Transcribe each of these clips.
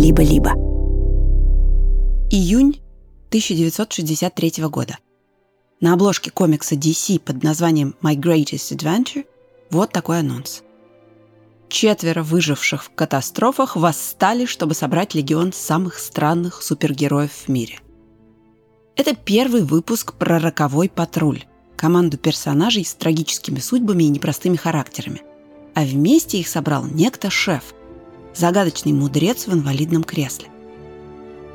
«Либо-либо». Июнь 1963 года. На обложке комикса DC под названием «My Greatest Adventure» вот такой анонс. Четверо выживших в катастрофах восстали, чтобы собрать легион самых странных супергероев в мире. Это первый выпуск про роковой патруль, команду персонажей с трагическими судьбами и непростыми характерами. А вместе их собрал некто шеф, загадочный мудрец в инвалидном кресле –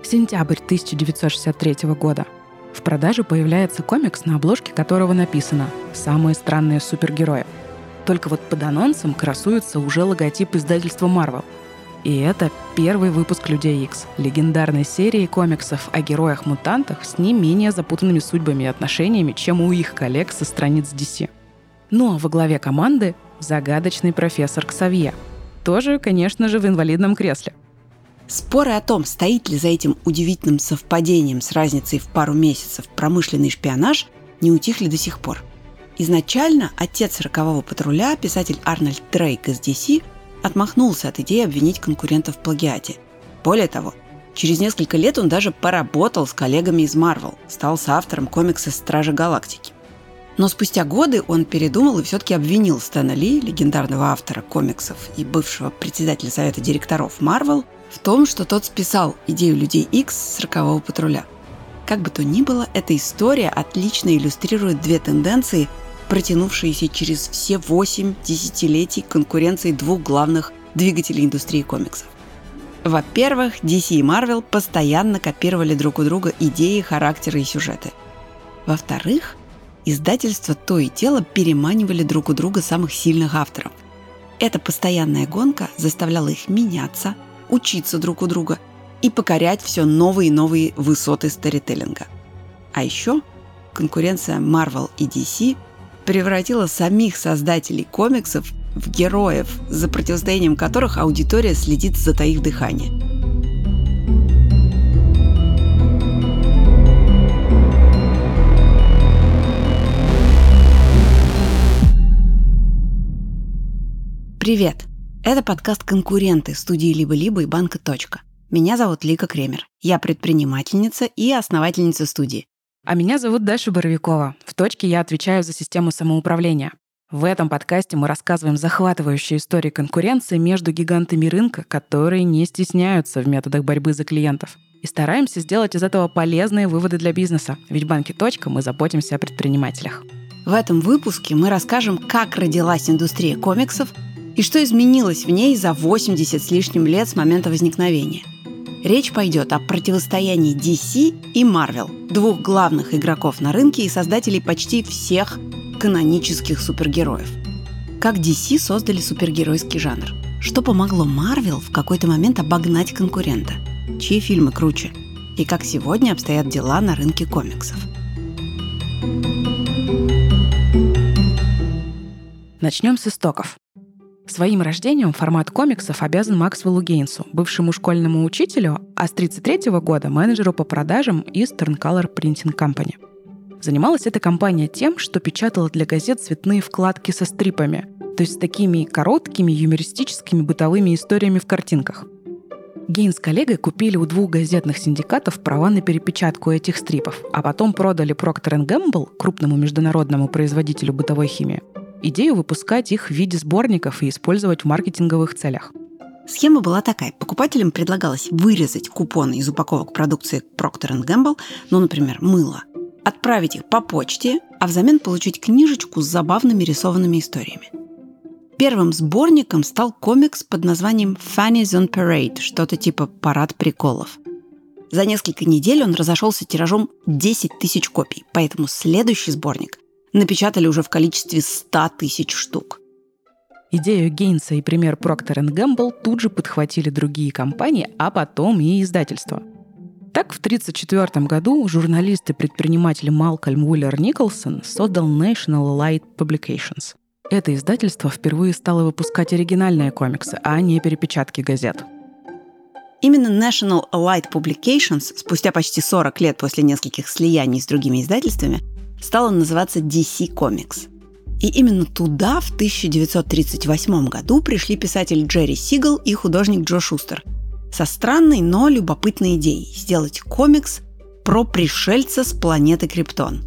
Сентябрь 1963 года. В продаже появляется комикс, на обложке которого написано «Самые странные супергерои». Только вот под анонсом красуется уже логотип издательства Marvel. И это первый выпуск «Людей X легендарной серии комиксов о героях-мутантах с не менее запутанными судьбами и отношениями, чем у их коллег со страниц DC. Ну а во главе команды загадочный профессор Ксавье. Тоже, конечно же, в инвалидном кресле – Споры о том, стоит ли за этим удивительным совпадением с разницей в пару месяцев промышленный шпионаж, не утихли до сих пор. Изначально отец рокового патруля, писатель Арнольд Дрейк из DC, отмахнулся от идеи обвинить конкурентов в плагиате. Более того, через несколько лет он даже поработал с коллегами из Marvel, стал соавтором комикса «Стражи Галактики». Но спустя годы он передумал и все-таки обвинил Стэна Ли, легендарного автора комиксов и бывшего председателя совета директоров Marvel, в том, что тот списал идею людей X с рокового патруля. Как бы то ни было, эта история отлично иллюстрирует две тенденции, протянувшиеся через все восемь десятилетий конкуренции двух главных двигателей индустрии комиксов. Во-первых, DC и Marvel постоянно копировали друг у друга идеи, характеры и сюжеты. Во-вторых, издательства то и дело переманивали друг у друга самых сильных авторов. Эта постоянная гонка заставляла их меняться, учиться друг у друга и покорять все новые и новые высоты старителлинга. А еще конкуренция Marvel и DC превратила самих создателей комиксов в героев, за противостоянием которых аудитория следит, затаив дыхание. Привет! Это подкаст «Конкуренты» студии «Либо-либо» и банка «Точка». Меня зовут Лика Кремер. Я предпринимательница и основательница студии. А меня зовут Даша Боровикова. В «Точке» я отвечаю за систему самоуправления. В этом подкасте мы рассказываем захватывающие истории конкуренции между гигантами рынка, которые не стесняются в методах борьбы за клиентов. И стараемся сделать из этого полезные выводы для бизнеса. Ведь в банке «Точка» мы заботимся о предпринимателях. В этом выпуске мы расскажем, как родилась индустрия комиксов – и что изменилось в ней за 80 с лишним лет с момента возникновения. Речь пойдет о противостоянии DC и Marvel, двух главных игроков на рынке и создателей почти всех канонических супергероев. Как DC создали супергеройский жанр? Что помогло Marvel в какой-то момент обогнать конкурента? Чьи фильмы круче? И как сегодня обстоят дела на рынке комиксов? Начнем с истоков. Своим рождением формат комиксов обязан Максвеллу Гейнсу, бывшему школьному учителю, а с 1933 года менеджеру по продажам Eastern Color Printing Company. Занималась эта компания тем, что печатала для газет цветные вкладки со стрипами, то есть с такими короткими юмористическими бытовыми историями в картинках. Гейн с коллегой купили у двух газетных синдикатов права на перепечатку этих стрипов, а потом продали Procter Gamble, крупному международному производителю бытовой химии, идею выпускать их в виде сборников и использовать в маркетинговых целях. Схема была такая. Покупателям предлагалось вырезать купоны из упаковок продукции Procter Gamble, ну, например, мыло, отправить их по почте, а взамен получить книжечку с забавными рисованными историями. Первым сборником стал комикс под названием Fanny's on Parade, что-то типа «Парад приколов». За несколько недель он разошелся тиражом 10 тысяч копий, поэтому следующий сборник напечатали уже в количестве 100 тысяч штук. Идею Гейнса и пример Procter Gamble тут же подхватили другие компании, а потом и издательства. Так, в 1934 году журналист и предприниматель Малкольм Уиллер Николсон создал National Light Publications. Это издательство впервые стало выпускать оригинальные комиксы, а не перепечатки газет. Именно National Light Publications спустя почти 40 лет после нескольких слияний с другими издательствами стала называться DC Comics. И именно туда в 1938 году пришли писатель Джерри Сигал и художник Джо Шустер. со странной, но любопытной идеей – сделать комикс про пришельца с планеты Криптон.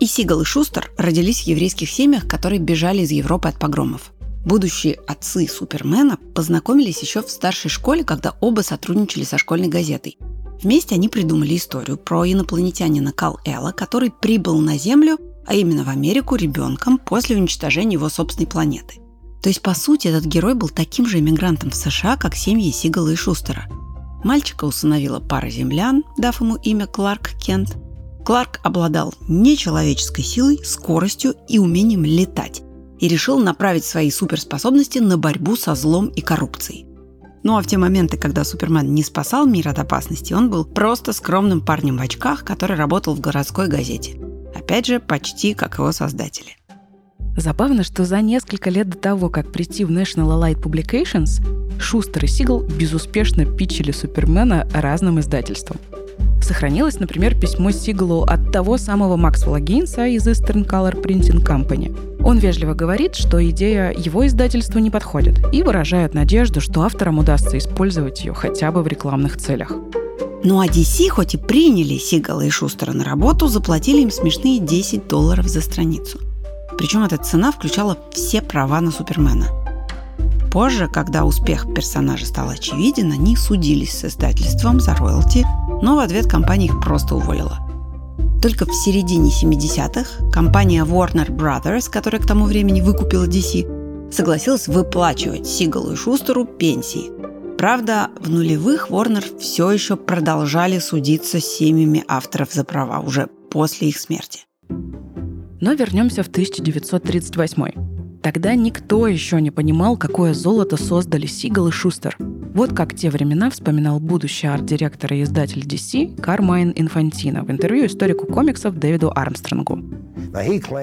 И Сигал и Шустер родились в еврейских семьях, которые бежали из Европы от погромов. Будущие отцы Супермена познакомились еще в старшей школе, когда оба сотрудничали со школьной газетой. Вместе они придумали историю про инопланетянина Кал Элла, который прибыл на Землю, а именно в Америку, ребенком после уничтожения его собственной планеты. То есть, по сути, этот герой был таким же иммигрантом в США, как семьи Сигала и Шустера. Мальчика усыновила пара землян, дав ему имя Кларк Кент. Кларк обладал нечеловеческой силой, скоростью и умением летать и решил направить свои суперспособности на борьбу со злом и коррупцией. Ну а в те моменты, когда Супермен не спасал мир от опасности, он был просто скромным парнем в очках, который работал в городской газете. Опять же, почти как его создатели. Забавно, что за несколько лет до того, как прийти в National Allied Publications, Шустер и Сигал безуспешно питчили Супермена разным издательствам. Сохранилось, например, письмо Сигалу от того самого Максвелла Гейнса из Eastern Color Printing Company. Он вежливо говорит, что идея его издательства не подходит и выражает надежду, что авторам удастся использовать ее хотя бы в рекламных целях. Ну а DC хоть и приняли Сигала и Шустера на работу, заплатили им смешные 10 долларов за страницу. Причем эта цена включала все права на Супермена. Позже, когда успех персонажа стал очевиден, они судились с издательством за роялти, но в ответ компания их просто уволила. Только в середине 70-х компания Warner Brothers, которая к тому времени выкупила DC, согласилась выплачивать Сигалу и Шустеру пенсии. Правда, в нулевых Warner все еще продолжали судиться с семьями авторов за права уже после их смерти. Но вернемся в 1938. Тогда никто еще не понимал, какое золото создали Сигал и Шустер. Вот как те времена вспоминал будущий арт-директор и издатель DC Кармайн Инфантино в интервью историку комиксов Дэвиду Армстронгу.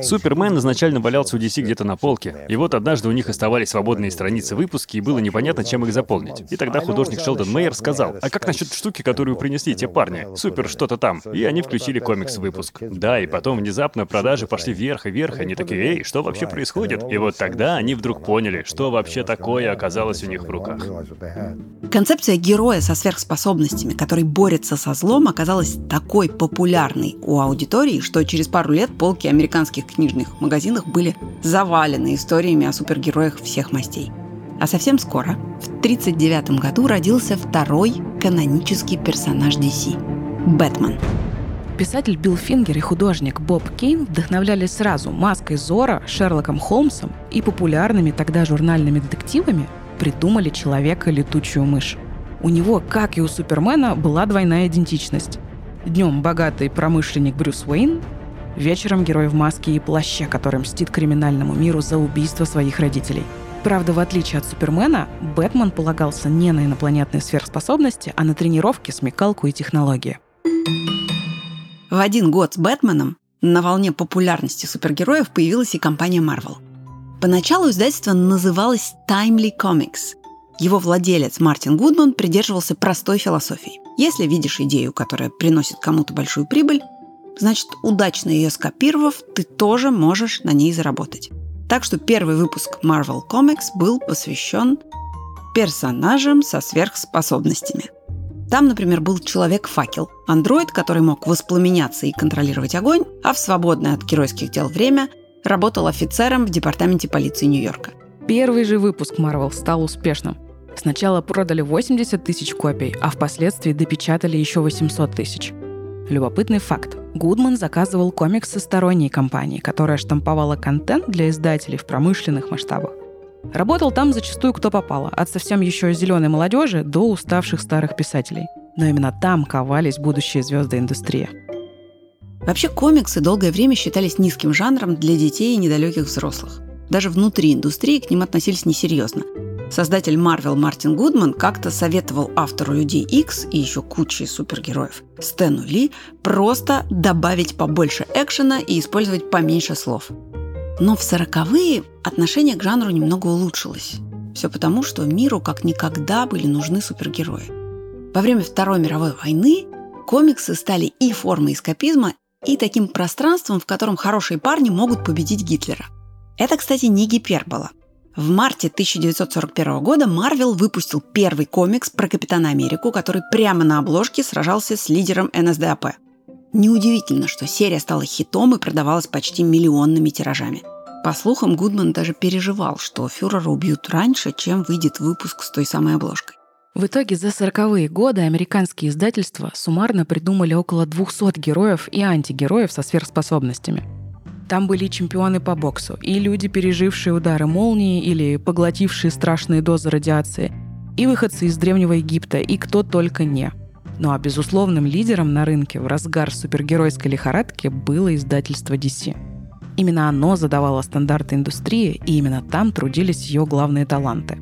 Супермен изначально валялся у DC где-то на полке, и вот однажды у них оставались свободные страницы выпуски, и было непонятно, чем их заполнить. И тогда художник Шелдон Мейер сказал, а как насчет штуки, которую принесли те парни? Супер, что-то там. И они включили комикс-выпуск. Да, и потом внезапно продажи пошли вверх и вверх, и они такие, эй, что вообще происходит? И вот тогда они вдруг поняли, что вообще такое оказалось у них в руках. Концепция героя со сверхспособностями, который борется со злом, оказалась такой популярной у аудитории, что через пару лет полки американских книжных магазинах были завалены историями о супергероях всех мастей. А совсем скоро, в 1939 году, родился второй канонический персонаж DC – Бэтмен. Писатель Билл Фингер и художник Боб Кейн вдохновлялись сразу «Маской Зора», Шерлоком Холмсом и популярными тогда журнальными детективами придумали человека-летучую мышь. У него, как и у Супермена, была двойная идентичность. Днем богатый промышленник Брюс Уэйн, Вечером герой в маске и плаще, который мстит криминальному миру за убийство своих родителей. Правда, в отличие от Супермена, Бэтмен полагался не на инопланетные сверхспособности, а на тренировки, смекалку и технологии. В один год с Бэтменом на волне популярности супергероев появилась и компания Marvel. Поначалу издательство называлось Timely Comics. Его владелец Мартин Гудман придерживался простой философии. Если видишь идею, которая приносит кому-то большую прибыль, значит, удачно ее скопировав, ты тоже можешь на ней заработать. Так что первый выпуск Marvel Comics был посвящен персонажам со сверхспособностями. Там, например, был человек-факел, андроид, который мог воспламеняться и контролировать огонь, а в свободное от геройских дел время работал офицером в департаменте полиции Нью-Йорка. Первый же выпуск Marvel стал успешным. Сначала продали 80 тысяч копий, а впоследствии допечатали еще 800 тысяч. Любопытный факт. Гудман заказывал комиксы сторонней компании, которая штамповала контент для издателей в промышленных масштабах. Работал там зачастую кто попало, от совсем еще зеленой молодежи до уставших старых писателей. Но именно там ковались будущие звезды индустрии. Вообще комиксы долгое время считались низким жанром для детей и недалеких взрослых. Даже внутри индустрии к ним относились несерьезно. Создатель Marvel Мартин Гудман как-то советовал автору Людей X и еще куче супергероев Стэну Ли просто добавить побольше экшена и использовать поменьше слов. Но в сороковые отношение к жанру немного улучшилось. Все потому, что миру как никогда были нужны супергерои. Во время Второй мировой войны комиксы стали и формой эскапизма, и таким пространством, в котором хорошие парни могут победить Гитлера. Это, кстати, не гипербола. В марте 1941 года Марвел выпустил первый комикс про Капитана Америку, который прямо на обложке сражался с лидером НСДАП. Неудивительно, что серия стала хитом и продавалась почти миллионными тиражами. По слухам, Гудман даже переживал, что фюрера убьют раньше, чем выйдет выпуск с той самой обложкой. В итоге за 40-е годы американские издательства суммарно придумали около 200 героев и антигероев со сверхспособностями – там были чемпионы по боксу, и люди, пережившие удары молнии или поглотившие страшные дозы радиации, и выходцы из Древнего Египта, и кто только не. Ну а безусловным лидером на рынке в разгар супергеройской лихорадки было издательство DC. Именно оно задавало стандарты индустрии, и именно там трудились ее главные таланты.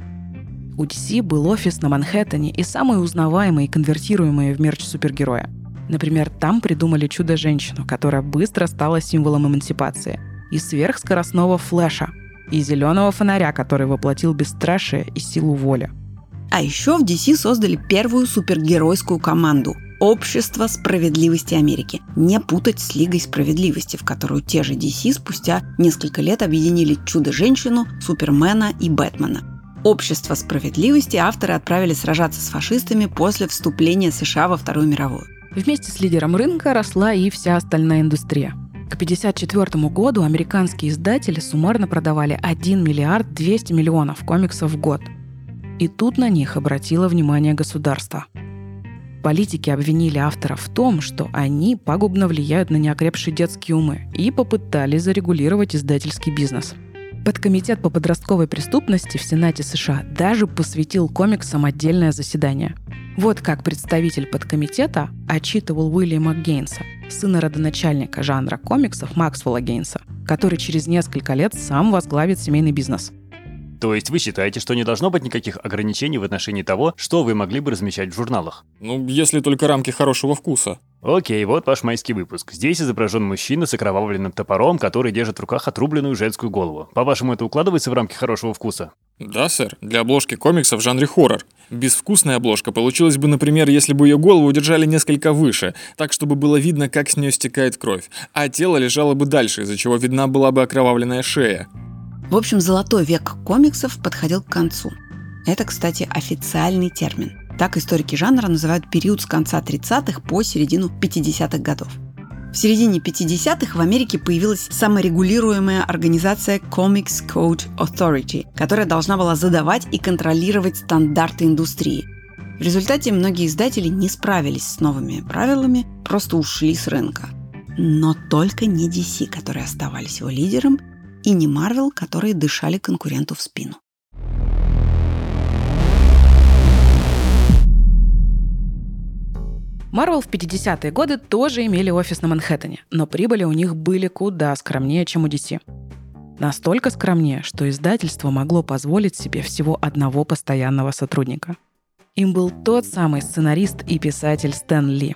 У DC был офис на Манхэттене и самые узнаваемые и конвертируемые в мерч супергероя – Например, там придумали чудо-женщину, которая быстро стала символом эмансипации, и сверхскоростного флеша, и зеленого фонаря, который воплотил бесстрашие и силу воли. А еще в DC создали первую супергеройскую команду – Общество справедливости Америки. Не путать с Лигой справедливости, в которую те же DC спустя несколько лет объединили Чудо-женщину, Супермена и Бэтмена. Общество справедливости авторы отправили сражаться с фашистами после вступления США во Вторую мировую. Вместе с лидером рынка росла и вся остальная индустрия. К 1954 году американские издатели суммарно продавали 1 миллиард 200 миллионов комиксов в год. И тут на них обратило внимание государство. Политики обвинили авторов в том, что они пагубно влияют на неокрепшие детские умы и попытались зарегулировать издательский бизнес. Подкомитет по подростковой преступности в Сенате США даже посвятил комиксам отдельное заседание – вот как представитель подкомитета отчитывал Уильяма Гейнса, сына родоначальника жанра комиксов Максвелла Гейнса, который через несколько лет сам возглавит семейный бизнес. То есть вы считаете, что не должно быть никаких ограничений в отношении того, что вы могли бы размещать в журналах? Ну, если только рамки хорошего вкуса. Окей, вот ваш майский выпуск. Здесь изображен мужчина с окровавленным топором, который держит в руках отрубленную женскую голову. По-вашему, это укладывается в рамки хорошего вкуса? Да, сэр. Для обложки комикса в жанре хоррор. Безвкусная обложка получилась бы, например, если бы ее голову удержали несколько выше, так, чтобы было видно, как с нее стекает кровь, а тело лежало бы дальше, из-за чего видна была бы окровавленная шея. В общем, золотой век комиксов подходил к концу. Это, кстати, официальный термин. Так историки жанра называют период с конца 30-х по середину 50-х годов. В середине 50-х в Америке появилась саморегулируемая организация Comics Code Authority, которая должна была задавать и контролировать стандарты индустрии. В результате многие издатели не справились с новыми правилами, просто ушли с рынка. Но только не DC, которые оставались его лидером, и не Marvel, которые дышали конкуренту в спину. Marvel в 50-е годы тоже имели офис на Манхэттене, но прибыли у них были куда скромнее, чем у DC. Настолько скромнее, что издательство могло позволить себе всего одного постоянного сотрудника. Им был тот самый сценарист и писатель Стэн Ли.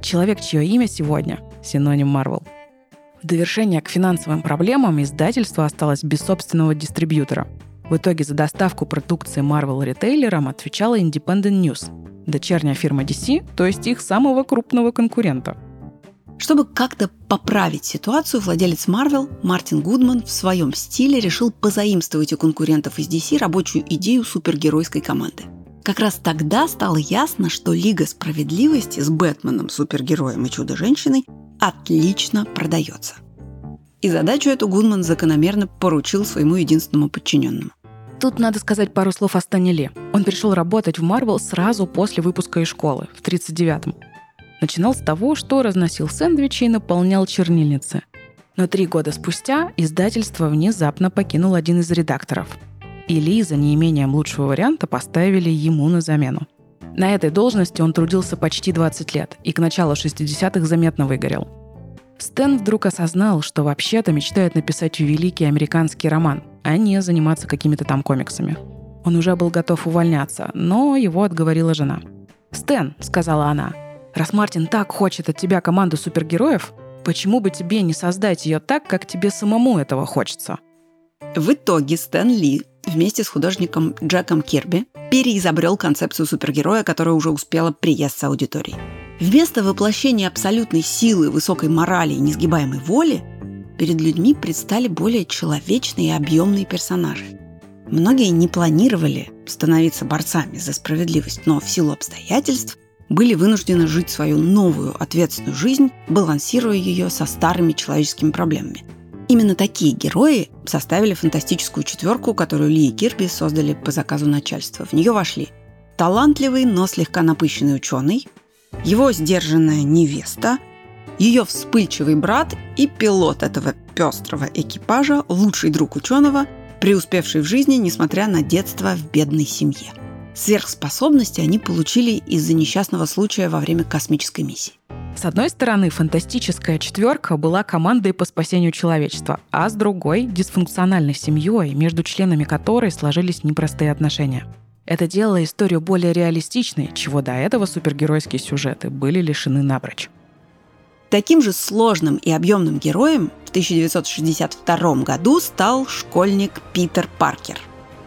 Человек, чье имя сегодня – синоним Marvel. В довершение к финансовым проблемам издательство осталось без собственного дистрибьютора. В итоге за доставку продукции Marvel ритейлерам отвечала Independent News, дочерняя фирма DC, то есть их самого крупного конкурента. Чтобы как-то поправить ситуацию, владелец Marvel Мартин Гудман в своем стиле решил позаимствовать у конкурентов из DC рабочую идею супергеройской команды. Как раз тогда стало ясно, что Лига справедливости с Бэтменом, супергероем и Чудо-женщиной отлично продается. И задачу эту Гудман закономерно поручил своему единственному подчиненному. Тут надо сказать пару слов о Стане Ли. Он пришел работать в Марвел сразу после выпуска из школы, в 1939-м. Начинал с того, что разносил сэндвичи и наполнял чернильницы. Но три года спустя издательство внезапно покинул один из редакторов. И Ли за неимением лучшего варианта поставили ему на замену. На этой должности он трудился почти 20 лет и к началу 60-х заметно выгорел. Стэн вдруг осознал, что вообще-то мечтает написать великий американский роман, а не заниматься какими-то там комиксами. Он уже был готов увольняться, но его отговорила жена. «Стэн», — сказала она, — «раз Мартин так хочет от тебя команду супергероев, почему бы тебе не создать ее так, как тебе самому этого хочется?» В итоге Стэн Ли вместе с художником Джеком Кирби переизобрел концепцию супергероя, которая уже успела приесть с аудиторией. Вместо воплощения абсолютной силы, высокой морали и несгибаемой воли перед людьми предстали более человечные и объемные персонажи. Многие не планировали становиться борцами за справедливость, но в силу обстоятельств были вынуждены жить свою новую ответственную жизнь, балансируя ее со старыми человеческими проблемами. Именно такие герои составили фантастическую четверку, которую Ли и Кирби создали по заказу начальства. В нее вошли талантливый, но слегка напыщенный ученый, его сдержанная невеста, ее вспыльчивый брат и пилот этого пестрого экипажа, лучший друг ученого, преуспевший в жизни, несмотря на детство в бедной семье. Сверхспособности они получили из-за несчастного случая во время космической миссии. С одной стороны, фантастическая четверка была командой по спасению человечества, а с другой — дисфункциональной семьей, между членами которой сложились непростые отношения. Это делало историю более реалистичной, чего до этого супергеройские сюжеты были лишены напрочь. Таким же сложным и объемным героем в 1962 году стал школьник Питер Паркер.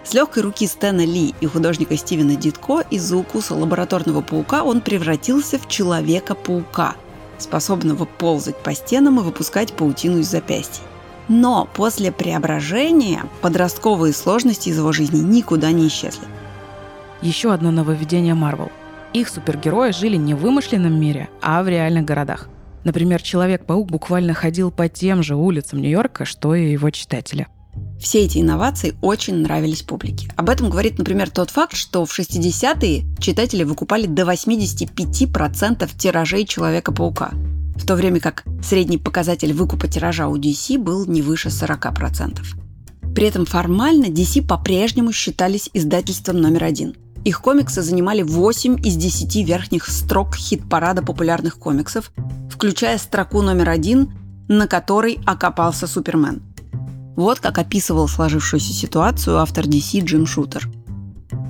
С легкой руки Стэна Ли и художника Стивена Дитко из-за укуса лабораторного паука он превратился в Человека-паука, способного ползать по стенам и выпускать паутину из запястья. Но после преображения подростковые сложности из его жизни никуда не исчезли. Еще одно нововведение Marvel. Их супергерои жили не в вымышленном мире, а в реальных городах. Например, Человек-паук буквально ходил по тем же улицам Нью-Йорка, что и его читатели. Все эти инновации очень нравились публике. Об этом говорит, например, тот факт, что в 60-е читатели выкупали до 85% тиражей Человека-паука, в то время как средний показатель выкупа тиража у DC был не выше 40%. При этом формально DC по-прежнему считались издательством номер один. Их комиксы занимали 8 из 10 верхних строк хит-парада популярных комиксов, включая строку номер один, на которой окопался Супермен. Вот как описывал сложившуюся ситуацию автор DC Джим Шутер.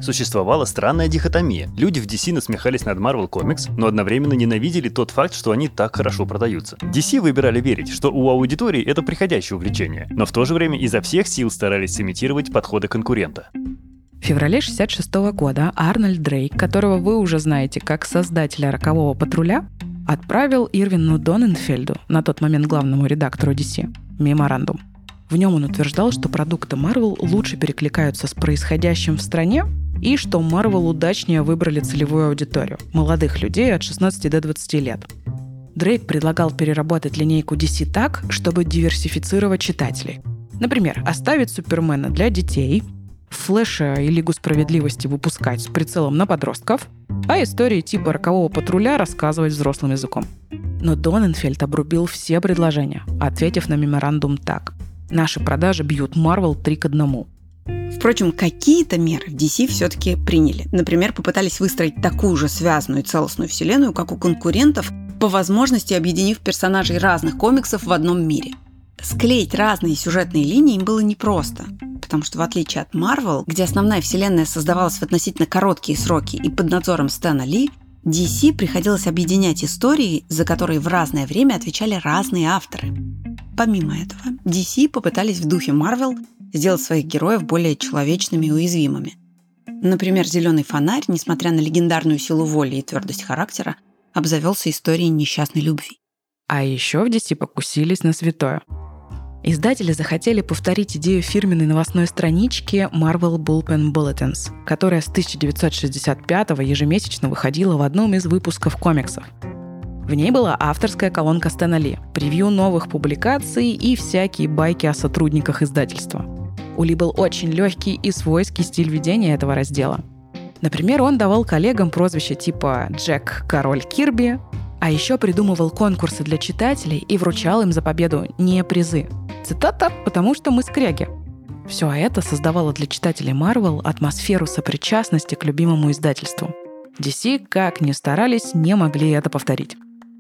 Существовала странная дихотомия. Люди в DC насмехались над Marvel Comics, но одновременно ненавидели тот факт, что они так хорошо продаются. DC выбирали верить, что у аудитории это приходящее увлечение, но в то же время изо всех сил старались имитировать подходы конкурента. В феврале 1966 года Арнольд Дрейк, которого вы уже знаете как создателя «Рокового патруля», отправил Ирвину Доненфельду, на тот момент главному редактору DC, меморандум. В нем он утверждал, что продукты Marvel лучше перекликаются с происходящим в стране и что Marvel удачнее выбрали целевую аудиторию – молодых людей от 16 до 20 лет. Дрейк предлагал переработать линейку DC так, чтобы диверсифицировать читателей. Например, оставить Супермена для детей, Флэша и Лигу справедливости выпускать с прицелом на подростков, а истории типа рокового патруля рассказывать взрослым языком. Но Доненфельд обрубил все предложения, ответив на меморандум так. Наши продажи бьют Marvel 3 к 1. Впрочем, какие-то меры в DC все-таки приняли. Например, попытались выстроить такую же связанную целостную вселенную, как у конкурентов, по возможности объединив персонажей разных комиксов в одном мире. Склеить разные сюжетные линии им было непросто потому что в отличие от Marvel, где основная вселенная создавалась в относительно короткие сроки и под надзором Стэна Ли, DC приходилось объединять истории, за которые в разное время отвечали разные авторы. Помимо этого, DC попытались в духе Marvel сделать своих героев более человечными и уязвимыми. Например, «Зеленый фонарь», несмотря на легендарную силу воли и твердость характера, обзавелся историей несчастной любви. А еще в DC покусились на святое – Издатели захотели повторить идею фирменной новостной странички Marvel Bullpen Bulletins, которая с 1965 ежемесячно выходила в одном из выпусков комиксов. В ней была авторская колонка Стэна Ли, превью новых публикаций и всякие байки о сотрудниках издательства. У Ли был очень легкий и свойский стиль ведения этого раздела. Например, он давал коллегам прозвища типа «Джек Король Кирби», а еще придумывал конкурсы для читателей и вручал им за победу не призы, Цитата «потому что мы скряги». Все это создавало для читателей Marvel атмосферу сопричастности к любимому издательству. DC, как ни старались, не могли это повторить.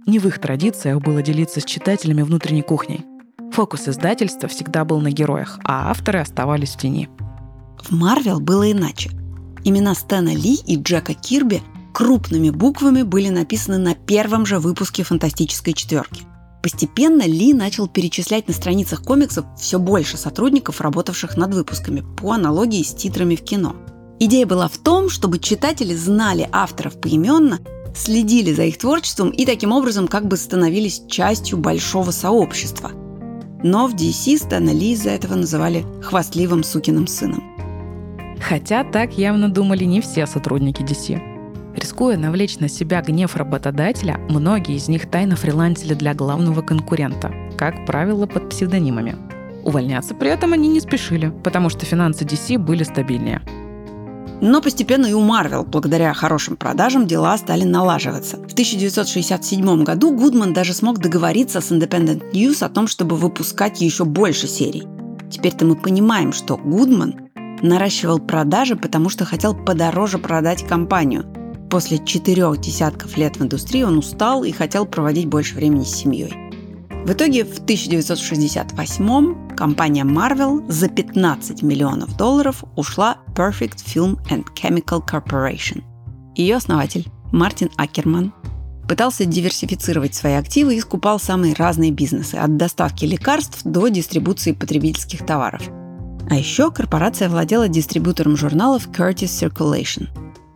Не в их традициях было делиться с читателями внутренней кухней. Фокус издательства всегда был на героях, а авторы оставались в тени. В Marvel было иначе. Имена Стэна Ли и Джека Кирби крупными буквами были написаны на первом же выпуске «Фантастической четверки». Постепенно Ли начал перечислять на страницах комиксов все больше сотрудников, работавших над выпусками, по аналогии с титрами в кино. Идея была в том, чтобы читатели знали авторов поименно, следили за их творчеством и таким образом как бы становились частью большого сообщества. Но в DC Стэна Ли из-за этого называли хвастливым сукиным сыном. Хотя так явно думали не все сотрудники DC. Рискуя навлечь на себя гнев работодателя, многие из них тайно фрилансили для главного конкурента, как правило, под псевдонимами. Увольняться при этом они не спешили, потому что финансы DC были стабильнее. Но постепенно и у Marvel, благодаря хорошим продажам, дела стали налаживаться. В 1967 году Гудман даже смог договориться с Independent News о том, чтобы выпускать еще больше серий. Теперь-то мы понимаем, что Гудман наращивал продажи, потому что хотел подороже продать компанию. После четырех десятков лет в индустрии он устал и хотел проводить больше времени с семьей. В итоге в 1968 компания Marvel за 15 миллионов долларов ушла Perfect Film and Chemical Corporation. Ее основатель Мартин Акерман пытался диверсифицировать свои активы и скупал самые разные бизнесы, от доставки лекарств до дистрибуции потребительских товаров. А еще корпорация владела дистрибьютором журналов Curtis Circulation.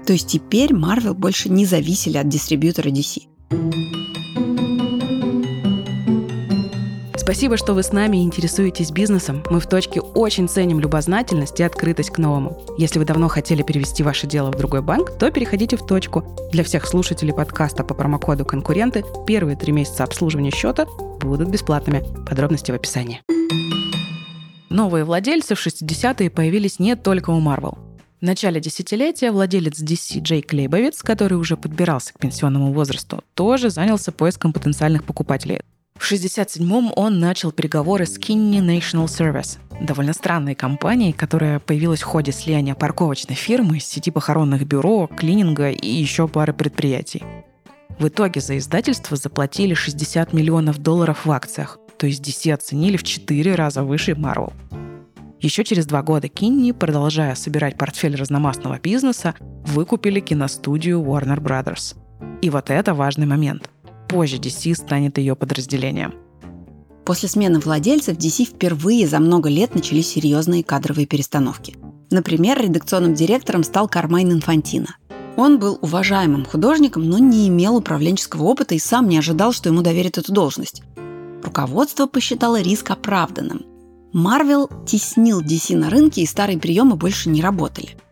То есть теперь Marvel больше не зависели от дистрибьютора DC. Спасибо, что вы с нами и интересуетесь бизнесом. Мы в точке очень ценим любознательность и открытость к новому. Если вы давно хотели перевести ваше дело в другой банк, то переходите в точку. Для всех слушателей подкаста по промокоду «Конкуренты» первые три месяца обслуживания счета будут бесплатными. Подробности в описании. Новые владельцы в 60-е появились не только у Marvel. В начале десятилетия владелец DC Джейк Лейбовиц, который уже подбирался к пенсионному возрасту, тоже занялся поиском потенциальных покупателей. В 1967-м он начал переговоры с Kinney National Service, довольно странной компанией, которая появилась в ходе слияния парковочной фирмы, сети похоронных бюро, клининга и еще пары предприятий. В итоге за издательство заплатили 60 миллионов долларов в акциях, то есть DC оценили в 4 раза выше Marvel. Еще через два года Кинни, продолжая собирать портфель разномастного бизнеса, выкупили киностудию Warner Brothers. И вот это важный момент – Позже DC станет ее подразделением. После смены владельцев DC впервые за много лет начались серьезные кадровые перестановки. Например, редакционным директором стал Кармайн Инфантино. Он был уважаемым художником, но не имел управленческого опыта и сам не ожидал, что ему доверят эту должность. Руководство посчитало риск оправданным. Марвел теснил DC на рынке, и старые приемы больше не работали –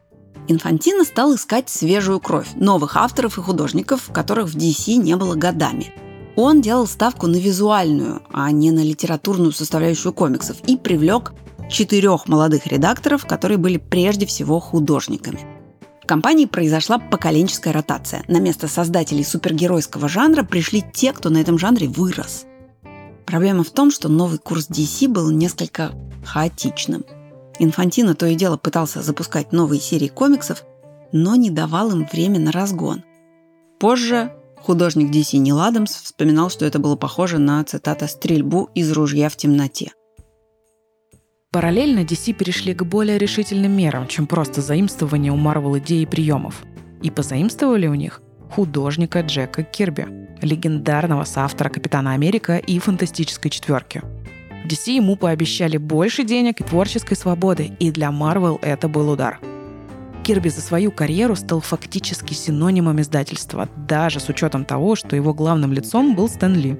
Инфантино стал искать свежую кровь, новых авторов и художников, которых в DC не было годами. Он делал ставку на визуальную, а не на литературную составляющую комиксов, и привлек четырех молодых редакторов, которые были прежде всего художниками. В компании произошла поколенческая ротация. На место создателей супергеройского жанра пришли те, кто на этом жанре вырос. Проблема в том, что новый курс DC был несколько хаотичным – Инфантино то и дело пытался запускать новые серии комиксов, но не давал им время на разгон. Позже художник DC Нил Адамс вспоминал, что это было похоже на, цитата, «стрельбу из ружья в темноте». Параллельно DC перешли к более решительным мерам, чем просто заимствование у Марвел идей и приемов. И позаимствовали у них художника Джека Кирби, легендарного соавтора Капитана Америка и Фантастической четверки – DC ему пообещали больше денег и творческой свободы, и для Marvel это был удар. Кирби за свою карьеру стал фактически синонимом издательства, даже с учетом того, что его главным лицом был Стэн Ли.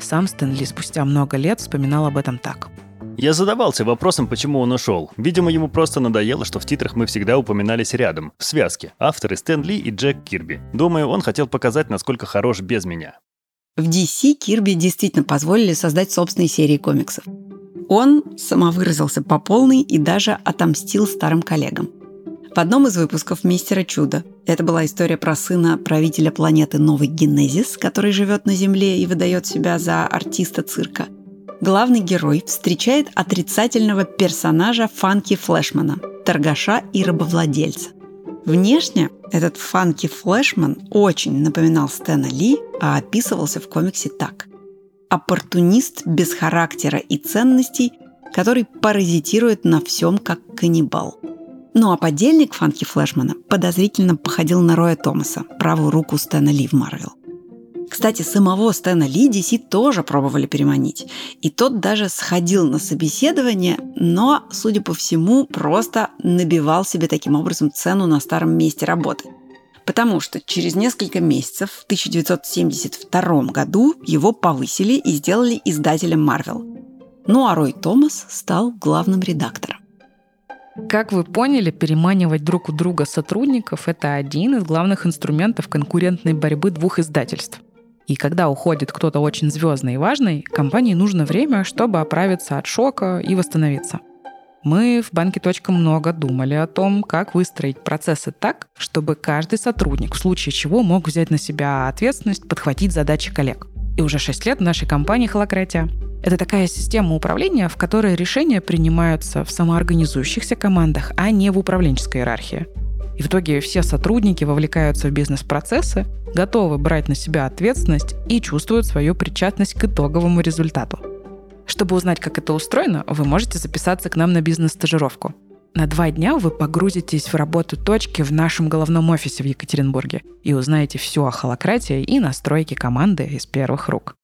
Сам Стэн Ли спустя много лет вспоминал об этом так. Я задавался вопросом, почему он ушел. Видимо, ему просто надоело, что в титрах мы всегда упоминались рядом, в связке. Авторы Стэн Ли и Джек Кирби. Думаю, он хотел показать, насколько хорош без меня. В DC Кирби действительно позволили создать собственные серии комиксов. Он самовыразился по полной и даже отомстил старым коллегам. В одном из выпусков «Мистера Чудо» это была история про сына правителя планеты Новый Генезис, который живет на Земле и выдает себя за артиста цирка. Главный герой встречает отрицательного персонажа Фанки Флешмана, торгаша и рабовладельца – Внешне этот фанки флешман очень напоминал Стэна Ли, а описывался в комиксе так. Оппортунист без характера и ценностей, который паразитирует на всем, как каннибал. Ну а подельник Фанки Флешмана подозрительно походил на Роя Томаса, правую руку Стэна Ли в Марвел. Кстати, самого Стэна Ли DC тоже пробовали переманить. И тот даже сходил на собеседование, но, судя по всему, просто набивал себе таким образом цену на старом месте работы. Потому что через несколько месяцев, в 1972 году, его повысили и сделали издателем Marvel. Ну а Рой Томас стал главным редактором. Как вы поняли, переманивать друг у друга сотрудников – это один из главных инструментов конкурентной борьбы двух издательств. И когда уходит кто-то очень звездный и важный, компании нужно время, чтобы оправиться от шока и восстановиться. Мы в банке много думали о том, как выстроить процессы так, чтобы каждый сотрудник в случае чего мог взять на себя ответственность подхватить задачи коллег. И уже 6 лет в нашей компании «Холократия». Это такая система управления, в которой решения принимаются в самоорганизующихся командах, а не в управленческой иерархии. И в итоге все сотрудники вовлекаются в бизнес-процессы, готовы брать на себя ответственность и чувствуют свою причастность к итоговому результату. Чтобы узнать, как это устроено, вы можете записаться к нам на бизнес-стажировку. На два дня вы погрузитесь в работу точки в нашем головном офисе в Екатеринбурге и узнаете все о холократии и настройке команды из первых рук.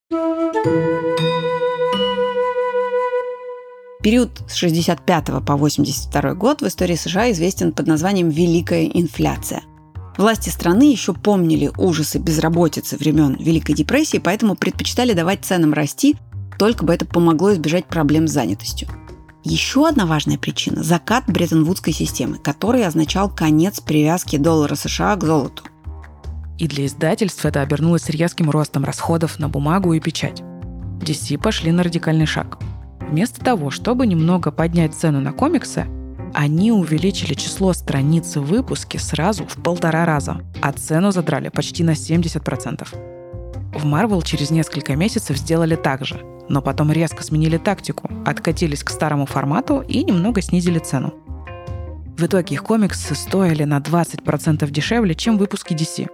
Период с 65 по 82 год в истории США известен под названием «Великая инфляция». Власти страны еще помнили ужасы безработицы времен Великой депрессии, поэтому предпочитали давать ценам расти, только бы это помогло избежать проблем с занятостью. Еще одна важная причина – закат Бреттон-Вудской системы, который означал конец привязки доллара США к золоту. И для издательств это обернулось резким ростом расходов на бумагу и печать. DC пошли на радикальный шаг – Вместо того, чтобы немного поднять цену на комиксы, они увеличили число страниц в выпуске сразу в полтора раза, а цену задрали почти на 70%. В Marvel через несколько месяцев сделали так же, но потом резко сменили тактику, откатились к старому формату и немного снизили цену. В итоге их комиксы стоили на 20% дешевле, чем выпуски DC.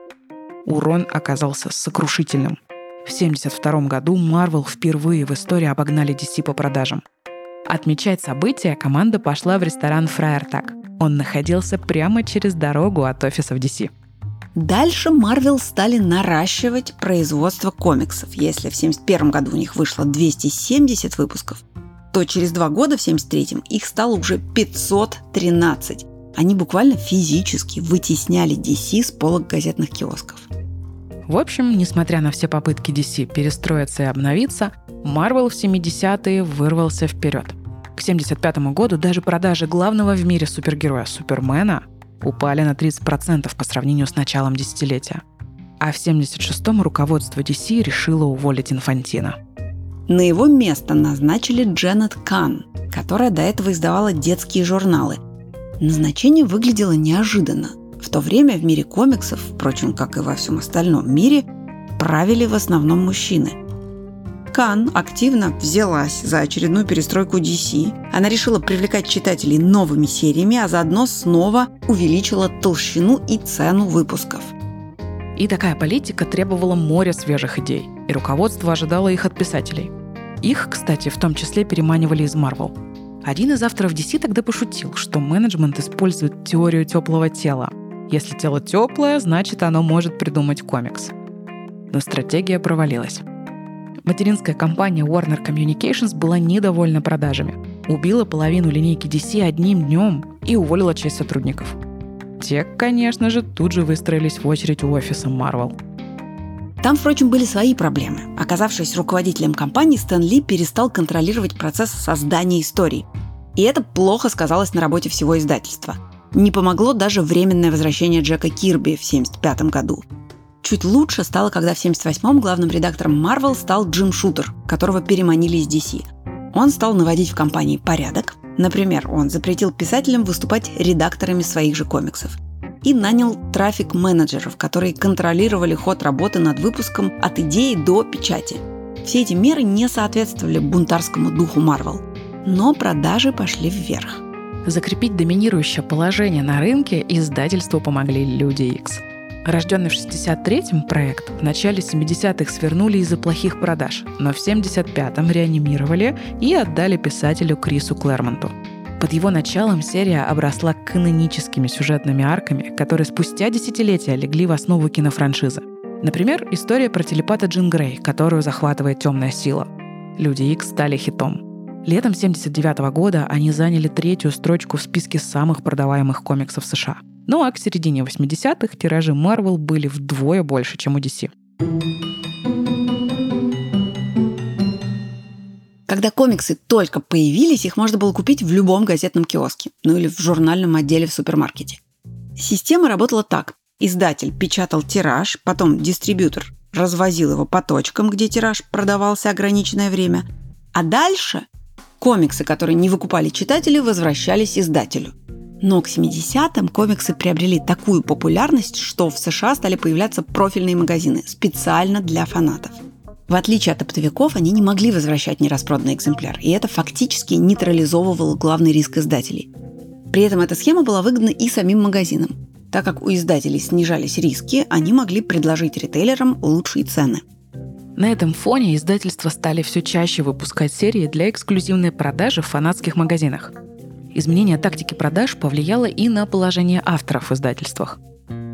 Урон оказался сокрушительным. В 1972 году Marvel впервые в истории обогнали DC по продажам. Отмечать события команда пошла в ресторан Фраертак. Он находился прямо через дорогу от офисов DC. Дальше Marvel стали наращивать производство комиксов. Если в 1971 году у них вышло 270 выпусков, то через два года, в 1973 их стало уже 513. Они буквально физически вытесняли DC с полок газетных киосков. В общем, несмотря на все попытки DC перестроиться и обновиться, Marvel в 70-е вырвался вперед. К 75 году даже продажи главного в мире супергероя Супермена упали на 30% по сравнению с началом десятилетия. А в 76-м руководство DC решило уволить Инфантина. На его место назначили Дженнет Кан, которая до этого издавала детские журналы. Назначение выглядело неожиданно – в то время в мире комиксов, впрочем, как и во всем остальном мире, правили в основном мужчины. Кан активно взялась за очередную перестройку DC. Она решила привлекать читателей новыми сериями, а заодно снова увеличила толщину и цену выпусков. И такая политика требовала моря свежих идей, и руководство ожидало их от писателей. Их, кстати, в том числе переманивали из Marvel. Один из авторов DC тогда пошутил, что менеджмент использует теорию теплого тела, если тело теплое, значит оно может придумать комикс. Но стратегия провалилась. Материнская компания Warner Communications была недовольна продажами. Убила половину линейки DC одним днем и уволила часть сотрудников. Те, конечно же, тут же выстроились в очередь у офиса Marvel. Там, впрочем, были свои проблемы. Оказавшись руководителем компании, Стэн Ли перестал контролировать процесс создания историй. И это плохо сказалось на работе всего издательства – не помогло даже временное возвращение Джека Кирби в 1975 году. Чуть лучше стало, когда в 1978-м главным редактором Marvel стал Джим Шутер, которого переманили из DC. Он стал наводить в компании порядок. Например, он запретил писателям выступать редакторами своих же комиксов и нанял трафик-менеджеров, которые контролировали ход работы над выпуском от идеи до печати. Все эти меры не соответствовали бунтарскому духу Marvel, но продажи пошли вверх. Закрепить доминирующее положение на рынке издательству помогли Люди X. Рожденный в 63-м проект в начале 70-х свернули из-за плохих продаж, но в 75-м реанимировали и отдали писателю Крису Клэрмонту. Под его началом серия обросла каноническими сюжетными арками, которые спустя десятилетия легли в основу кинофраншизы. Например, история про телепата Джин Грей, которую захватывает темная сила. Люди Икс стали хитом. Летом 1979 года они заняли третью строчку в списке самых продаваемых комиксов США. Ну а к середине 80-х тиражи Marvel были вдвое больше, чем у DC. Когда комиксы только появились, их можно было купить в любом газетном киоске, ну или в журнальном отделе в супермаркете. Система работала так. Издатель печатал тираж, потом дистрибьютор развозил его по точкам, где тираж продавался ограниченное время, а дальше комиксы, которые не выкупали читатели, возвращались издателю. Но к 70-м комиксы приобрели такую популярность, что в США стали появляться профильные магазины специально для фанатов. В отличие от оптовиков, они не могли возвращать нераспроданный экземпляр, и это фактически нейтрализовывало главный риск издателей. При этом эта схема была выгодна и самим магазинам. Так как у издателей снижались риски, они могли предложить ритейлерам лучшие цены. На этом фоне издательства стали все чаще выпускать серии для эксклюзивной продажи в фанатских магазинах. Изменение тактики продаж повлияло и на положение авторов в издательствах.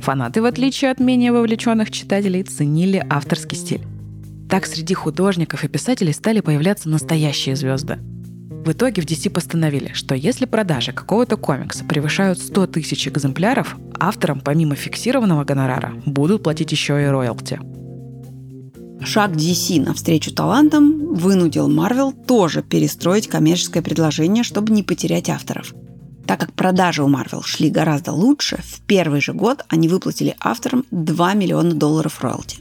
Фанаты, в отличие от менее вовлеченных читателей, ценили авторский стиль. Так среди художников и писателей стали появляться настоящие звезды. В итоге в DC постановили, что если продажи какого-то комикса превышают 100 тысяч экземпляров, авторам помимо фиксированного гонорара будут платить еще и роялти. Шаг DC навстречу талантам вынудил Marvel тоже перестроить коммерческое предложение, чтобы не потерять авторов. Так как продажи у Marvel шли гораздо лучше, в первый же год они выплатили авторам 2 миллиона долларов роялти.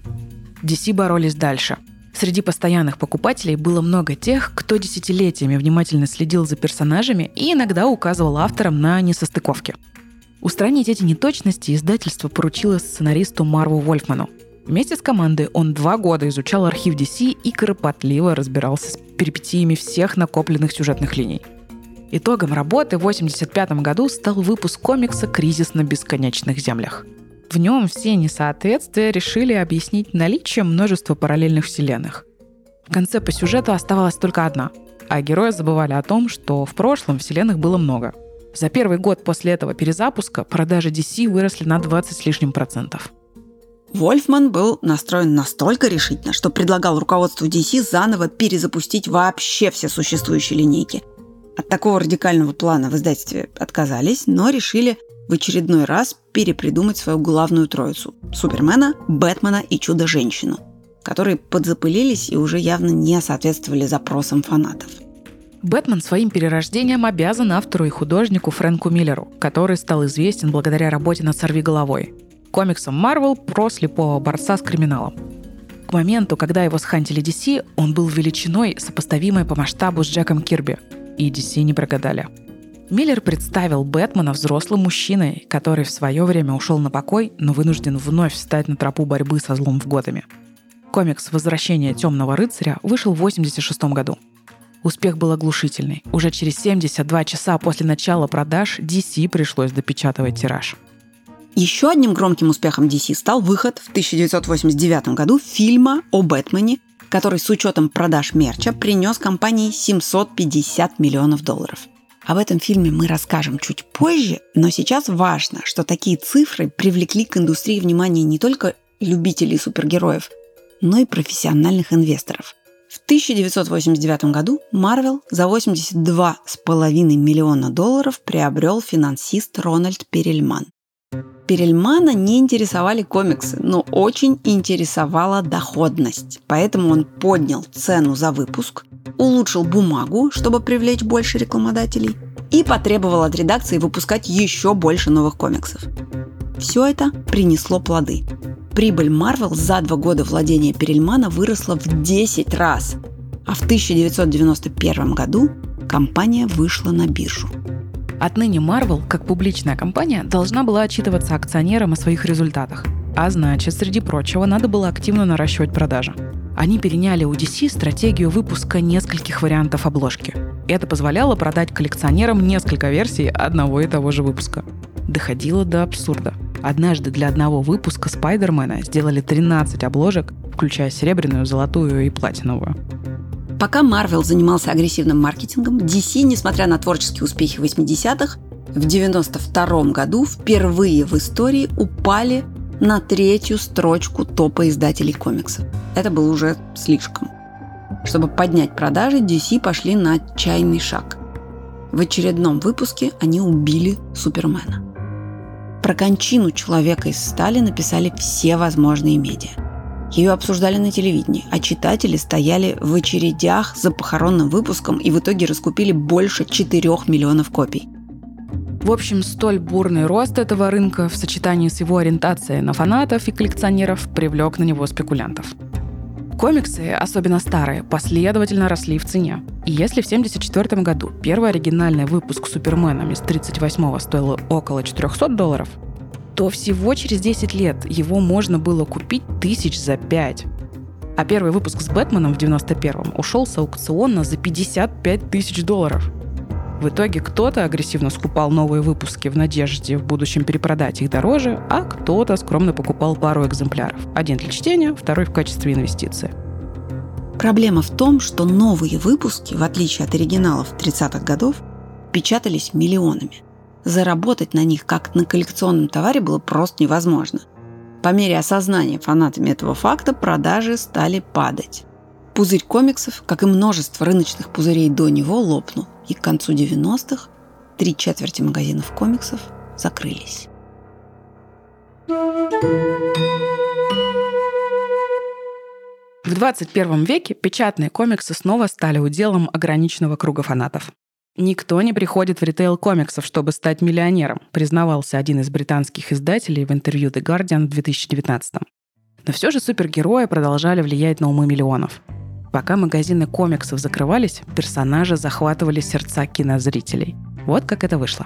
DC боролись дальше. Среди постоянных покупателей было много тех, кто десятилетиями внимательно следил за персонажами и иногда указывал авторам на несостыковки. Устранить эти неточности издательство поручило сценаристу Марву Вольфману. Вместе с командой он два года изучал архив DC и кропотливо разбирался с перипетиями всех накопленных сюжетных линий. Итогом работы в 1985 году стал выпуск комикса «Кризис на бесконечных землях». В нем все несоответствия решили объяснить наличием множества параллельных вселенных. В конце по сюжету оставалась только одна, а герои забывали о том, что в прошлом вселенных было много. За первый год после этого перезапуска продажи DC выросли на 20 с лишним процентов. Вольфман был настроен настолько решительно, что предлагал руководству DC заново перезапустить вообще все существующие линейки. От такого радикального плана в издательстве отказались, но решили в очередной раз перепридумать свою главную троицу – Супермена, Бэтмена и Чудо-женщину, которые подзапылились и уже явно не соответствовали запросам фанатов. Бэтмен своим перерождением обязан автору и художнику Фрэнку Миллеру, который стал известен благодаря работе над «Сорви головой», комиксом Марвел про слепого борца с криминалом. К моменту, когда его схантили DC, он был величиной, сопоставимой по масштабу с Джеком Кирби, и DC не прогадали – Миллер представил Бэтмена взрослым мужчиной, который в свое время ушел на покой, но вынужден вновь встать на тропу борьбы со злом в Готэме. Комикс «Возвращение темного рыцаря» вышел в 1986 году. Успех был оглушительный. Уже через 72 часа после начала продаж DC пришлось допечатывать тираж. Еще одним громким успехом DC стал выход в 1989 году фильма о Бэтмене, который с учетом продаж мерча принес компании 750 миллионов долларов – об этом фильме мы расскажем чуть позже, но сейчас важно, что такие цифры привлекли к индустрии внимание не только любителей супергероев, но и профессиональных инвесторов. В 1989 году Marvel за 82,5 миллиона долларов приобрел финансист Рональд Перельман. Перельмана не интересовали комиксы, но очень интересовала доходность. Поэтому он поднял цену за выпуск, улучшил бумагу, чтобы привлечь больше рекламодателей, и потребовал от редакции выпускать еще больше новых комиксов. Все это принесло плоды. Прибыль Marvel за два года владения Перельмана выросла в 10 раз, а в 1991 году компания вышла на биржу. Отныне Marvel, как публичная компания, должна была отчитываться акционерам о своих результатах. А значит, среди прочего, надо было активно наращивать продажи. Они переняли у DC стратегию выпуска нескольких вариантов обложки. Это позволяло продать коллекционерам несколько версий одного и того же выпуска. Доходило до абсурда. Однажды для одного выпуска Спайдермена сделали 13 обложек, включая серебряную, золотую и платиновую. Пока Marvel занимался агрессивным маркетингом, DC, несмотря на творческие успехи 80-х, в 92 году впервые в истории упали на третью строчку топа издателей комиксов. Это было уже слишком. Чтобы поднять продажи, DC пошли на отчаянный шаг. В очередном выпуске они убили Супермена. Про кончину человека из стали написали все возможные медиа. Ее обсуждали на телевидении, а читатели стояли в очередях за похоронным выпуском и в итоге раскупили больше 4 миллионов копий. В общем, столь бурный рост этого рынка в сочетании с его ориентацией на фанатов и коллекционеров привлек на него спекулянтов. Комиксы, особенно старые, последовательно росли в цене. И если в 1974 году первый оригинальный выпуск Супермена из 38-го стоил около 400 долларов, то всего через 10 лет его можно было купить тысяч за 5. А первый выпуск с Бэтменом в 91-м ушел с аукциона за 55 тысяч долларов – в итоге кто-то агрессивно скупал новые выпуски в надежде в будущем перепродать их дороже, а кто-то скромно покупал пару экземпляров. Один для чтения, второй в качестве инвестиции. Проблема в том, что новые выпуски, в отличие от оригиналов 30-х годов, печатались миллионами. Заработать на них, как на коллекционном товаре, было просто невозможно. По мере осознания фанатами этого факта продажи стали падать. Пузырь комиксов, как и множество рыночных пузырей до него, лопнул и к концу 90-х три четверти магазинов комиксов закрылись. В 21 веке печатные комиксы снова стали уделом ограниченного круга фанатов. «Никто не приходит в ритейл комиксов, чтобы стать миллионером», признавался один из британских издателей в интервью The Guardian в 2019 Но все же супергерои продолжали влиять на умы миллионов. Пока магазины комиксов закрывались, персонажи захватывали сердца кинозрителей. Вот как это вышло.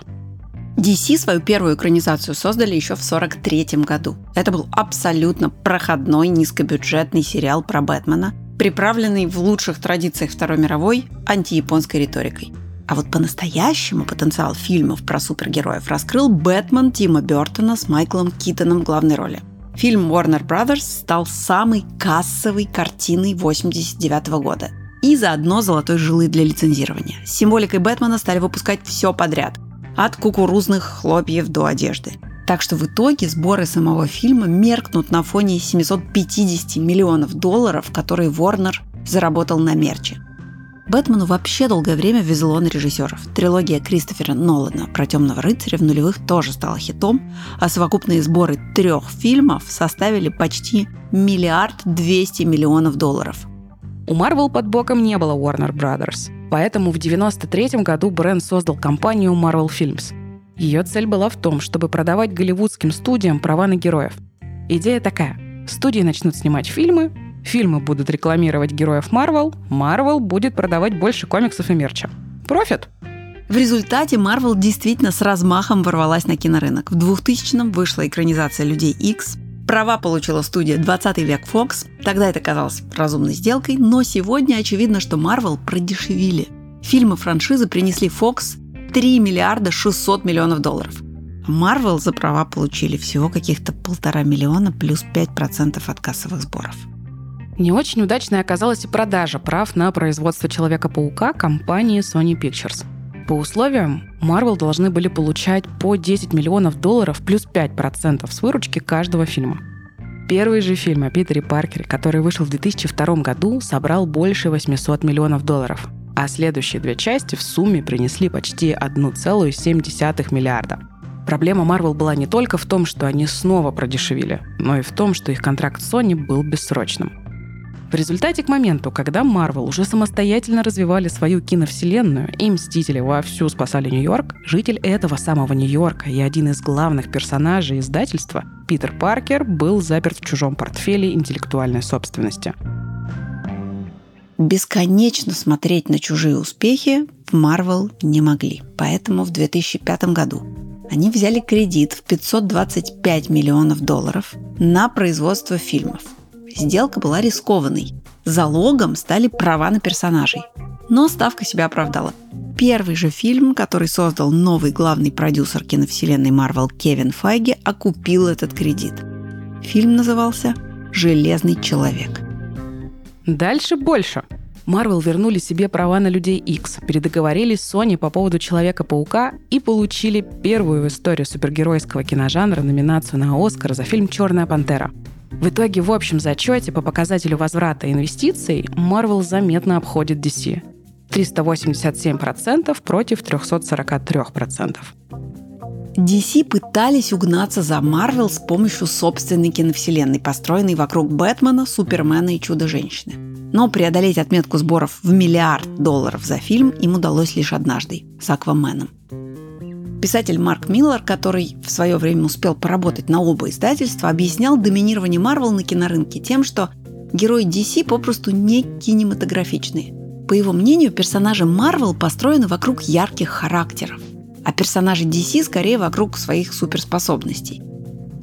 DC свою первую экранизацию создали еще в 1943 году. Это был абсолютно проходной низкобюджетный сериал про Бэтмена, приправленный в лучших традициях Второй мировой антияпонской риторикой. А вот по-настоящему потенциал фильмов про супергероев раскрыл Бэтмен Тима Бертона с Майклом Китоном в главной роли – Фильм Warner Brothers стал самой кассовой картиной 1989 года и заодно золотой жилы для лицензирования. С символикой Бэтмена стали выпускать все подряд, от кукурузных хлопьев до одежды. Так что в итоге сборы самого фильма меркнут на фоне 750 миллионов долларов, которые Warner заработал на мерче. Бэтмену вообще долгое время везло на режиссеров. Трилогия Кристофера Нолана про темного рыцаря в нулевых тоже стала хитом, а совокупные сборы трех фильмов составили почти миллиард двести миллионов долларов. У Marvel под боком не было Warner Brothers, поэтому в 1993 году бренд создал компанию Marvel Films. Ее цель была в том, чтобы продавать голливудским студиям права на героев. Идея такая. Студии начнут снимать фильмы, Фильмы будут рекламировать героев Марвел, Марвел будет продавать больше комиксов и мерча. Профит! В результате Marvel действительно с размахом ворвалась на кинорынок. В 2000-м вышла экранизация «Людей X», Права получила студия «20 век Fox». Тогда это казалось разумной сделкой, но сегодня очевидно, что Marvel продешевили. Фильмы франшизы принесли Fox 3 миллиарда 600 миллионов долларов. Marvel за права получили всего каких-то полтора миллиона плюс 5% от кассовых сборов. Не очень удачной оказалась и продажа прав на производство Человека-паука компании Sony Pictures. По условиям, Marvel должны были получать по 10 миллионов долларов плюс 5% с выручки каждого фильма. Первый же фильм о Питере Паркере, который вышел в 2002 году, собрал больше 800 миллионов долларов, а следующие две части в сумме принесли почти 1,7 миллиарда. Проблема Marvel была не только в том, что они снова продешевили, но и в том, что их контракт с Sony был бессрочным. В результате к моменту, когда Marvel уже самостоятельно развивали свою киновселенную и Мстители вовсю спасали Нью-Йорк, житель этого самого Нью-Йорка и один из главных персонажей издательства, Питер Паркер, был заперт в чужом портфеле интеллектуальной собственности. Бесконечно смотреть на чужие успехи в Marvel не могли. Поэтому в 2005 году они взяли кредит в 525 миллионов долларов на производство фильмов – Сделка была рискованной. Залогом стали права на персонажей. Но ставка себя оправдала. Первый же фильм, который создал новый главный продюсер киновселенной Марвел Кевин Файги, окупил этот кредит. Фильм назывался «Железный человек». Дальше больше. Марвел вернули себе права на Людей X, передоговорились с Sony по поводу Человека-паука и получили первую в истории супергеройского киножанра номинацию на Оскар за фильм «Черная пантера». В итоге в общем зачете по показателю возврата инвестиций Marvel заметно обходит DC. 387% против 343%. DC пытались угнаться за Марвел с помощью собственной киновселенной, построенной вокруг Бэтмена, Супермена и Чудо-женщины. Но преодолеть отметку сборов в миллиард долларов за фильм им удалось лишь однажды – с Акваменом. Писатель Марк Миллер, который в свое время успел поработать на оба издательства, объяснял доминирование Марвел на кинорынке тем, что герои DC попросту не кинематографичные. По его мнению, персонажи Марвел построены вокруг ярких характеров, а персонажи DC скорее вокруг своих суперспособностей.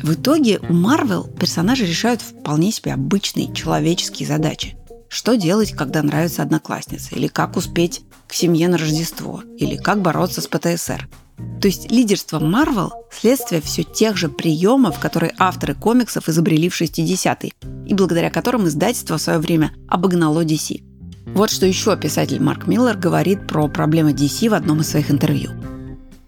В итоге у Марвел персонажи решают вполне себе обычные человеческие задачи. Что делать, когда нравится одноклассница? Или как успеть к семье на Рождество? Или как бороться с ПТСР? То есть лидерство Марвел – следствие все тех же приемов, которые авторы комиксов изобрели в 60-е, и благодаря которым издательство в свое время обогнало DC. Вот что еще писатель Марк Миллер говорит про проблемы DC в одном из своих интервью.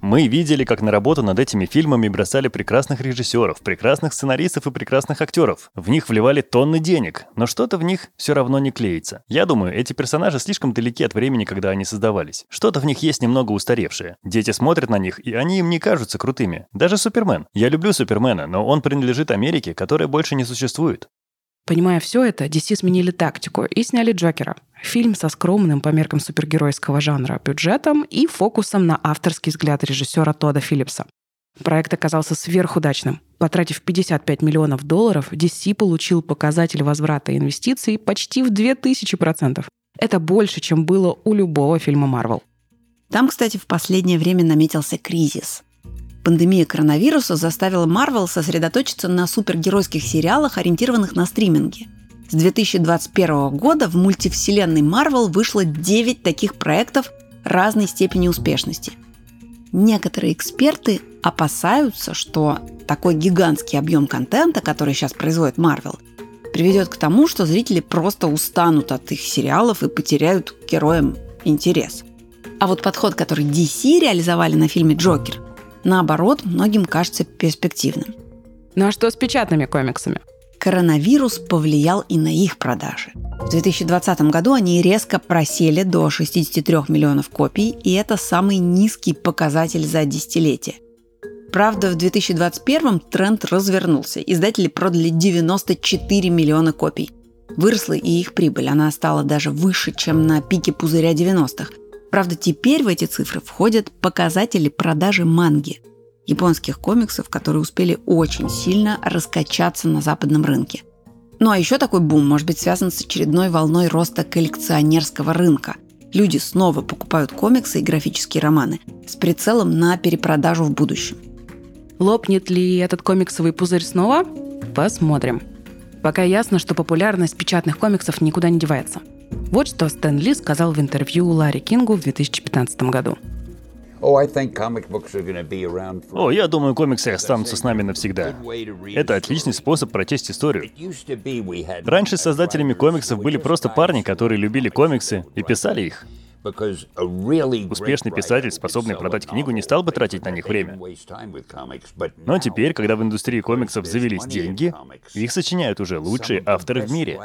Мы видели, как на работу над этими фильмами бросали прекрасных режиссеров, прекрасных сценаристов и прекрасных актеров. В них вливали тонны денег, но что-то в них все равно не клеится. Я думаю, эти персонажи слишком далеки от времени, когда они создавались. Что-то в них есть немного устаревшее. Дети смотрят на них, и они им не кажутся крутыми. Даже Супермен. Я люблю Супермена, но он принадлежит Америке, которая больше не существует. Понимая все это, DC сменили тактику и сняли Джокера. Фильм со скромным по меркам супергеройского жанра бюджетом и фокусом на авторский взгляд режиссера Тода Филлипса. Проект оказался сверхудачным. Потратив 55 миллионов долларов, DC получил показатель возврата инвестиций почти в 2000%. Это больше, чем было у любого фильма Марвел. Там, кстати, в последнее время наметился кризис. Пандемия коронавируса заставила Марвел сосредоточиться на супергеройских сериалах, ориентированных на стриминги. С 2021 года в мультивселенной Марвел вышло 9 таких проектов разной степени успешности. Некоторые эксперты опасаются, что такой гигантский объем контента, который сейчас производит Марвел, приведет к тому, что зрители просто устанут от их сериалов и потеряют к героям интерес. А вот подход, который DC реализовали на фильме «Джокер», наоборот, многим кажется перспективным. Ну а что с печатными комиксами? Коронавирус повлиял и на их продажи. В 2020 году они резко просели до 63 миллионов копий, и это самый низкий показатель за десятилетие. Правда, в 2021 тренд развернулся. Издатели продали 94 миллиона копий. Выросла и их прибыль. Она стала даже выше, чем на пике пузыря 90-х. Правда, теперь в эти цифры входят показатели продажи манги – японских комиксов, которые успели очень сильно раскачаться на западном рынке. Ну а еще такой бум может быть связан с очередной волной роста коллекционерского рынка. Люди снова покупают комиксы и графические романы с прицелом на перепродажу в будущем. Лопнет ли этот комиксовый пузырь снова? Посмотрим. Пока ясно, что популярность печатных комиксов никуда не девается – вот что Стэн Ли сказал в интервью Ларри Кингу в 2015 году. О, я думаю, комиксы останутся с нами навсегда. Это отличный способ прочесть историю. Раньше создателями комиксов были просто парни, которые любили комиксы и писали их. Успешный писатель, способный продать книгу, не стал бы тратить на них время. Но теперь, когда в индустрии комиксов завелись деньги, их сочиняют уже лучшие авторы в мире.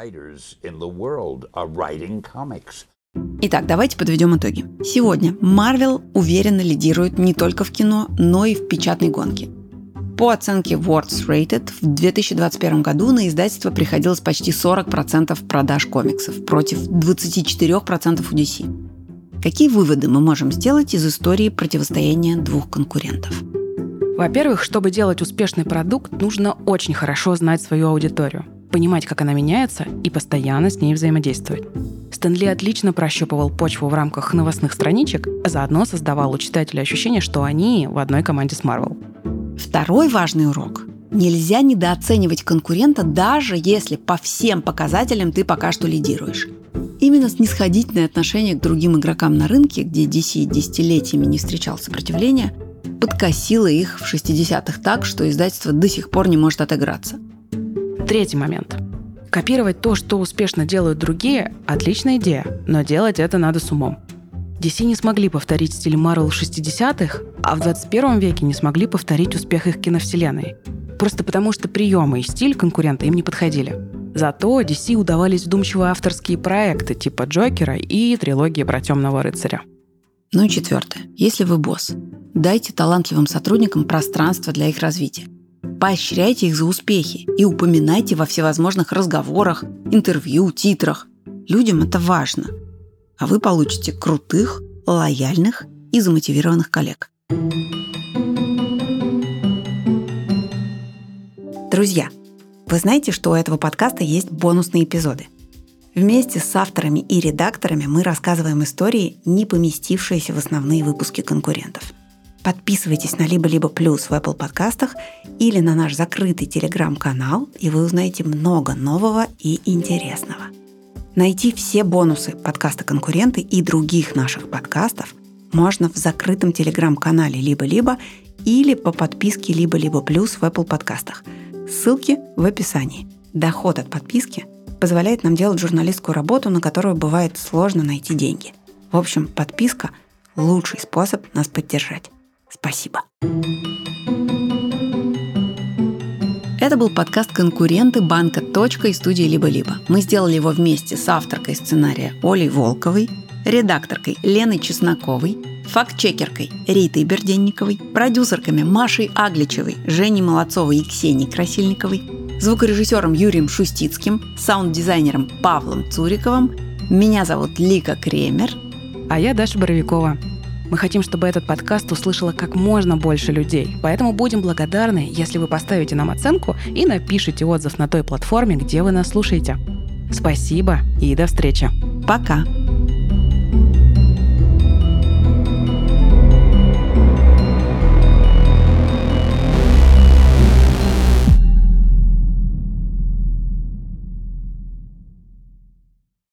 Итак, давайте подведем итоги. Сегодня Marvel уверенно лидирует не только в кино, но и в печатной гонке. По оценке Words Rated, в 2021 году на издательство приходилось почти 40% продаж комиксов против 24% у DC. Какие выводы мы можем сделать из истории противостояния двух конкурентов? Во-первых, чтобы делать успешный продукт, нужно очень хорошо знать свою аудиторию, понимать, как она меняется и постоянно с ней взаимодействовать. Стэнли отлично прощупывал почву в рамках новостных страничек, а заодно создавал у читателя ощущение, что они в одной команде с Марвел. Второй важный урок. Нельзя недооценивать конкурента, даже если по всем показателям ты пока что лидируешь. Именно снисходительное отношение к другим игрокам на рынке, где DC десятилетиями не встречал сопротивления, подкосило их в 60-х так, что издательство до сих пор не может отыграться. Третий момент. Копировать то, что успешно делают другие – отличная идея, но делать это надо с умом. DC не смогли повторить стиль в 60-х, а в 21 веке не смогли повторить успех их киновселенной. Просто потому, что приемы и стиль конкурента им не подходили. Зато DC удавались вдумчивые авторские проекты типа Джокера и трилогии про Темного рыцаря. Ну и четвертое. Если вы босс, дайте талантливым сотрудникам пространство для их развития. Поощряйте их за успехи и упоминайте во всевозможных разговорах, интервью, титрах. Людям это важно. А вы получите крутых, лояльных и замотивированных коллег. Друзья, вы знаете, что у этого подкаста есть бонусные эпизоды – Вместе с авторами и редакторами мы рассказываем истории, не поместившиеся в основные выпуски конкурентов. Подписывайтесь на «Либо-либо плюс» в Apple подкастах или на наш закрытый телеграм-канал, и вы узнаете много нового и интересного. Найти все бонусы подкаста «Конкуренты» и других наших подкастов можно в закрытом телеграм-канале «Либо-либо» или по подписке «Либо-либо плюс» в Apple подкастах. Ссылки в описании. Доход от подписки – позволяет нам делать журналистскую работу, на которую бывает сложно найти деньги. В общем, подписка – лучший способ нас поддержать. Спасибо. Это был подкаст «Конкуренты» банка «Точка» и студии «Либо-либо». Мы сделали его вместе с авторкой сценария Олей Волковой, редакторкой Леной Чесноковой, фактчекеркой Ритой Берденниковой, продюсерками Машей Агличевой, Женей Молодцовой и Ксенией Красильниковой, звукорежиссером Юрием Шустицким, саунд-дизайнером Павлом Цуриковым. Меня зовут Лика Кремер. А я Даша Боровикова. Мы хотим, чтобы этот подкаст услышало как можно больше людей. Поэтому будем благодарны, если вы поставите нам оценку и напишите отзыв на той платформе, где вы нас слушаете. Спасибо и до встречи. Пока.